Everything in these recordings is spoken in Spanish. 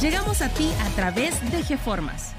Llegamos a ti a través de GeFormas.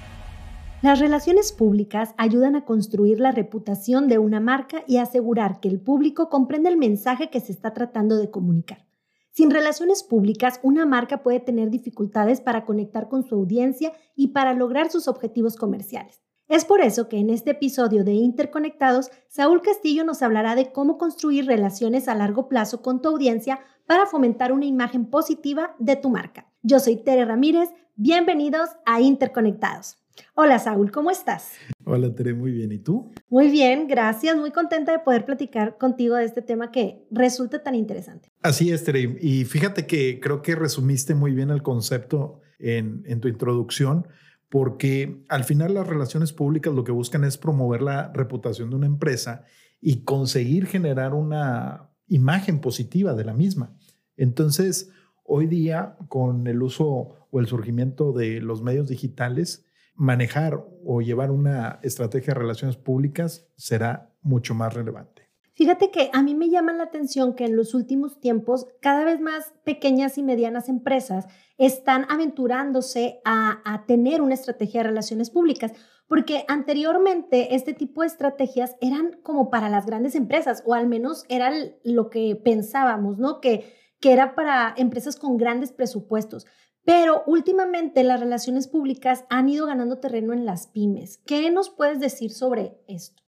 Las relaciones públicas ayudan a construir la reputación de una marca y asegurar que el público comprenda el mensaje que se está tratando de comunicar. Sin relaciones públicas, una marca puede tener dificultades para conectar con su audiencia y para lograr sus objetivos comerciales. Es por eso que en este episodio de Interconectados, Saúl Castillo nos hablará de cómo construir relaciones a largo plazo con tu audiencia para fomentar una imagen positiva de tu marca. Yo soy Tere Ramírez, bienvenidos a Interconectados. Hola Saúl, ¿cómo estás? Hola Tere, muy bien. ¿Y tú? Muy bien, gracias. Muy contenta de poder platicar contigo de este tema que resulta tan interesante. Así es, Tere. Y fíjate que creo que resumiste muy bien el concepto en, en tu introducción, porque al final las relaciones públicas lo que buscan es promover la reputación de una empresa y conseguir generar una imagen positiva de la misma. Entonces, Hoy día, con el uso o el surgimiento de los medios digitales, manejar o llevar una estrategia de relaciones públicas será mucho más relevante. Fíjate que a mí me llama la atención que en los últimos tiempos cada vez más pequeñas y medianas empresas están aventurándose a, tener una estrategia de relaciones públicas, porque anteriormente este tipo de estrategias eran como para las grandes empresas, o al menos era lo que pensábamos, ¿no? Que que era para empresas con grandes presupuestos. Pero últimamente las relaciones públicas han ido ganando terreno en las pymes. ¿Qué nos puedes decir sobre esto?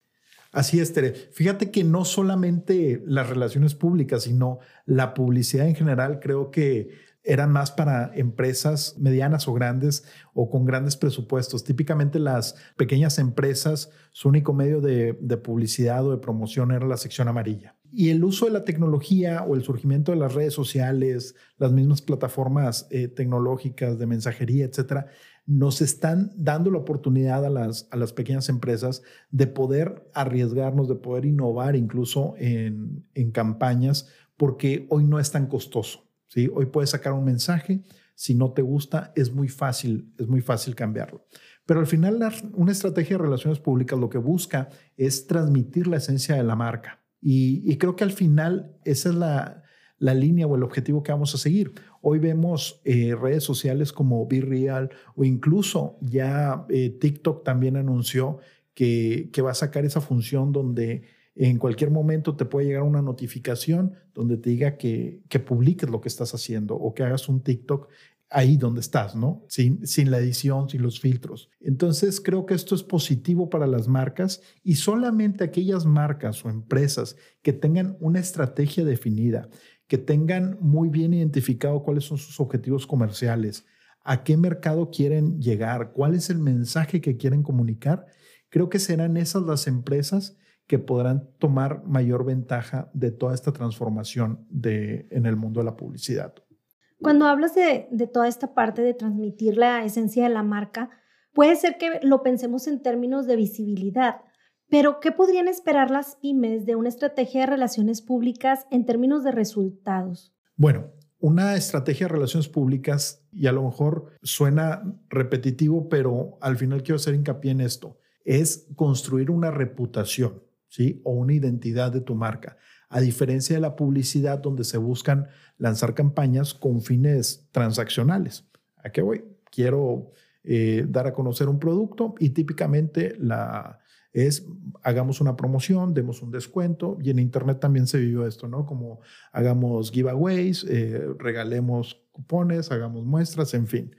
Así es, Tere. Fíjate que no solamente las relaciones públicas, sino la publicidad en general, creo que eran más para empresas medianas o grandes o con grandes presupuestos. Típicamente las pequeñas empresas, su único medio de, de publicidad o de promoción era la sección amarilla. Y el uso de la tecnología o el surgimiento de las redes sociales, las mismas plataformas eh, tecnológicas de mensajería, etcétera, nos están dando la oportunidad a las, a las pequeñas empresas de poder arriesgarnos, de poder innovar incluso en, en campañas, porque hoy no es tan costoso. ¿sí? Hoy puedes sacar un mensaje, si no te gusta, es muy fácil, es muy fácil cambiarlo. Pero al final, una estrategia de relaciones públicas lo que busca es transmitir la esencia de la marca. Y, creo que al final esa es la, la, línea o el objetivo que vamos a seguir. Hoy vemos eh, redes sociales como Be Real o incluso ya eh, TikTok también anunció que, que va a sacar esa función donde en cualquier momento te puede llegar una notificación donde te diga que, que publiques lo que estás haciendo o que hagas un TikTok ahí donde estás, ¿no? Sin, sin la edición, sin los filtros. Entonces, creo que esto es positivo para las marcas y solamente aquellas marcas o empresas que tengan una estrategia definida, que tengan muy bien identificado cuáles son sus objetivos comerciales, a qué mercado quieren llegar, cuál es el mensaje que quieren comunicar, creo que serán esas las empresas que podrán tomar mayor ventaja de toda esta transformación de, en el mundo de la publicidad. Cuando hablas de, toda esta parte de transmitir la esencia de la marca, puede ser que lo pensemos en términos de visibilidad, pero ¿qué podrían esperar las pymes de una estrategia de relaciones públicas en términos de resultados? Bueno, una estrategia de relaciones públicas, y a lo mejor suena repetitivo, pero al final quiero hacer hincapié en esto, es construir una reputación, ¿sí? O una identidad de tu marca a diferencia de la publicidad donde se buscan lanzar campañas con fines transaccionales. ¿A qué voy? Quiero eh, dar a conocer un producto y típicamente la es hagamos una promoción, demos un descuento y en internet también se vivió esto, ¿no? Como hagamos giveaways, eh, regalemos cupones, hagamos muestras, en fin.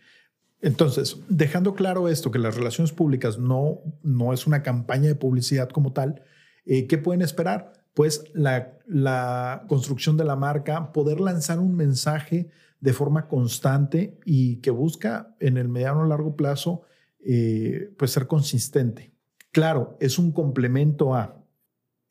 Entonces, dejando claro esto, que las relaciones públicas no, no es una campaña de publicidad como tal, eh, ¿qué pueden esperar? Pues la, construcción de la marca, poder lanzar un mensaje de forma constante y que busca en el mediano o largo plazo eh, pues ser consistente. Claro, es un complemento a.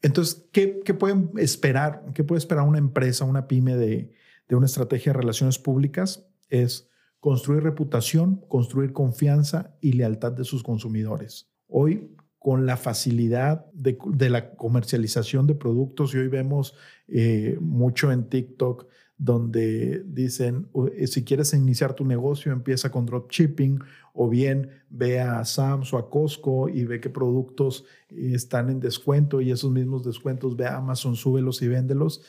Entonces, ¿qué, qué pueden esperar? ¿Qué puede esperar una empresa, una pyme de, de una estrategia de relaciones públicas? Es construir reputación, construir confianza y lealtad de sus consumidores. Hoy, con la facilidad de, la comercialización de productos, y hoy vemos eh, mucho en TikTok, donde dicen, eh, si quieres iniciar tu negocio, empieza con dropshipping, o bien ve a Sams o a Costco y ve qué productos eh, están en descuento y esos mismos descuentos ve a Amazon, súbelos y véndelos.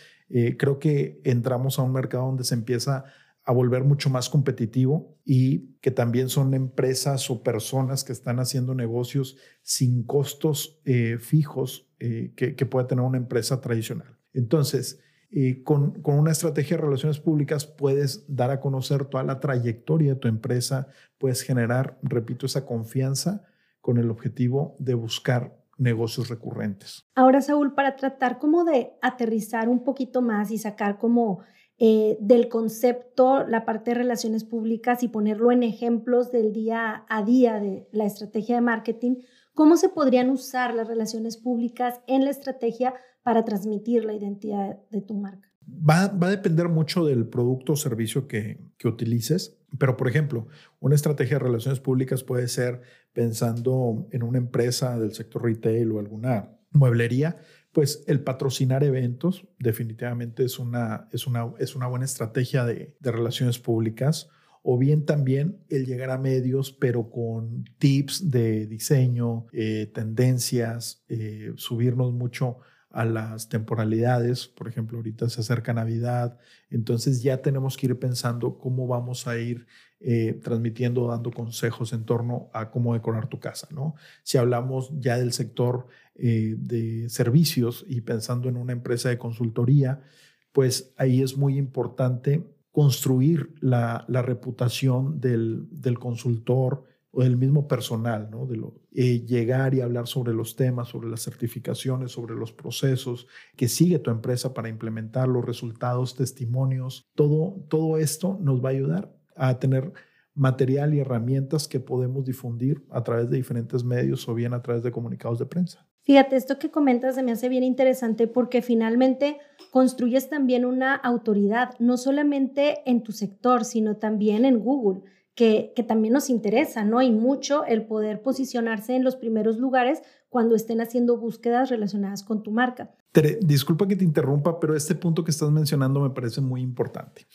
creo que entramos a un mercado donde se empieza a volver mucho más competitivo y que también son empresas o personas que están haciendo negocios sin costos eh, fijos eh, que, puede tener una empresa tradicional. Entonces, eh, con, con, una estrategia de relaciones públicas puedes dar a conocer toda la trayectoria de tu empresa, puedes generar, repito, esa confianza con el objetivo de buscar negocios recurrentes. Ahora, Saúl, para tratar como de aterrizar un poquito más y sacar como eh, del concepto, la parte de relaciones públicas y ponerlo en ejemplos del día a día de la estrategia de marketing, ¿cómo se podrían usar las relaciones públicas en la estrategia para transmitir la identidad de tu marca? Va, a depender mucho del producto o servicio que utilices, pero por ejemplo, una estrategia de relaciones públicas puede ser pensando en una empresa del sector retail o alguna mueblería, pues el patrocinar eventos definitivamente es una, es una, es una buena estrategia de, relaciones públicas. O bien también el llegar a medios, pero con tips de diseño, eh, tendencias, eh, subirnos mucho a las temporalidades. Por ejemplo, ahorita se acerca Navidad, entonces ya tenemos que ir pensando cómo vamos a ir eh, transmitiendo, dando consejos en torno a cómo decorar tu casa, ¿no? Si hablamos ya del sector eh, de servicios y pensando en una empresa de consultoría, pues ahí es muy importante construir la, reputación del, del consultor, o del mismo personal, ¿no? De lo, eh, llegar y hablar sobre los temas, sobre las certificaciones, sobre los procesos que sigue tu empresa para implementar los resultados, testimonios, todo, todo esto nos va a ayudar a tener material y herramientas que podemos difundir a través de diferentes medios o bien a través de comunicados de prensa. Fíjate, esto que comentas se me hace bien interesante porque finalmente construyes también una autoridad, no solamente en tu sector, sino también en Google que, también nos interesa, ¿no? Y mucho el poder posicionarse en los primeros lugares cuando estén haciendo búsquedas relacionadas con tu marca. disculpa que te interrumpa, pero este punto que estás mencionando me parece muy importante,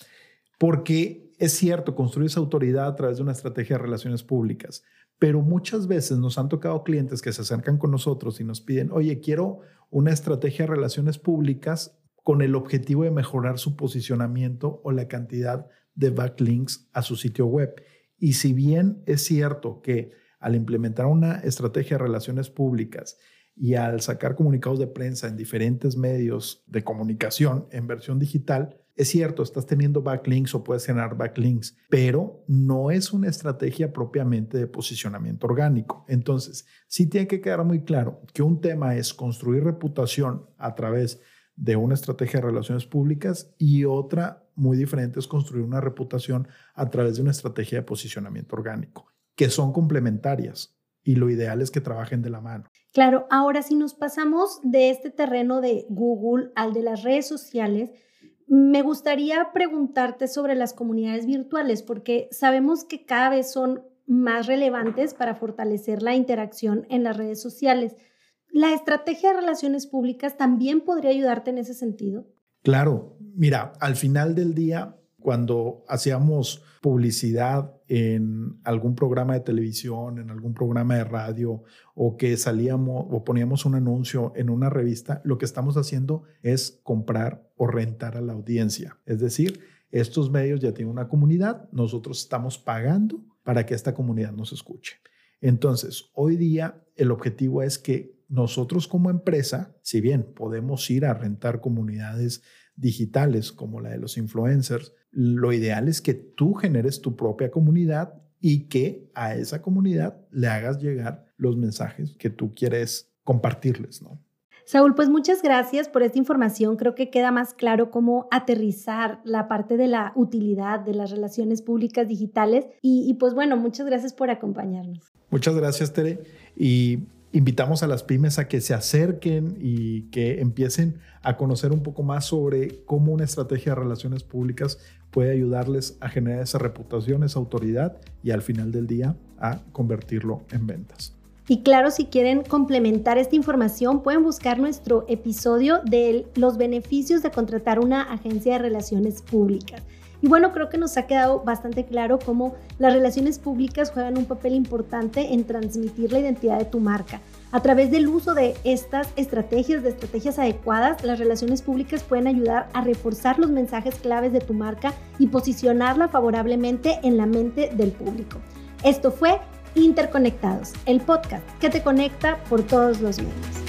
porque es cierto, construir esa autoridad a través de una estrategia de relaciones públicas, pero muchas veces nos han tocado clientes que se acercan con nosotros y nos piden, oye, quiero una estrategia de relaciones públicas con el objetivo de mejorar su posicionamiento o la cantidad de backlinks a su sitio web. Y si bien es cierto que al implementar una estrategia de relaciones públicas y al sacar comunicados de prensa en diferentes medios de comunicación en versión digital, es cierto, estás teniendo backlinks o puedes generar backlinks, pero no es una estrategia propiamente de posicionamiento orgánico. Entonces, sí tiene que quedar muy claro que un tema es construir reputación a través de una estrategia de relaciones públicas y otra muy diferente es construir una reputación a través de una estrategia de posicionamiento orgánico, que son complementarias y lo ideal es que trabajen de la mano. Claro, ahora si nos pasamos de este terreno de Google al de las redes sociales, me gustaría preguntarte sobre las comunidades virtuales, porque sabemos que cada vez son más relevantes para fortalecer la interacción en las redes sociales. ¿La estrategia de relaciones públicas también podría ayudarte en ese sentido? Claro, mira, al final del día, cuando hacíamos publicidad en algún programa de televisión, en algún programa de radio, o que salíamos o poníamos un anuncio en una revista, lo que estamos haciendo es comprar o rentar a la audiencia. Es decir, estos medios ya tienen una comunidad, nosotros estamos pagando para que esta comunidad nos escuche. Entonces, hoy día el objetivo es que nosotros como empresa, si bien podemos ir a rentar comunidades digitales como la de los influencers, lo ideal es que tú generes tu propia comunidad y que a esa comunidad le hagas llegar los mensajes que tú quieres compartirles, ¿no? Saúl, pues muchas gracias por esta información. Creo que queda más claro cómo aterrizar la parte de la utilidad de las relaciones públicas digitales. Y, y pues bueno, muchas gracias por acompañarnos. Muchas gracias, Tere. Y invitamos a las pymes a que se acerquen y que empiecen a conocer un poco más sobre cómo una estrategia de relaciones públicas puede ayudarles a generar esa reputación, esa autoridad y al final del día a convertirlo en ventas. Y claro, si quieren complementar esta información, pueden buscar nuestro episodio de los beneficios de contratar una agencia de relaciones públicas. Y bueno, creo que nos ha quedado bastante claro cómo las relaciones públicas juegan un papel importante en transmitir la identidad de tu marca. A través del uso de estas estrategias, de estrategias adecuadas, las relaciones públicas pueden ayudar a reforzar los mensajes claves de tu marca y posicionarla favorablemente en la mente del público. Esto fue Interconectados, el podcast que te conecta por todos los medios.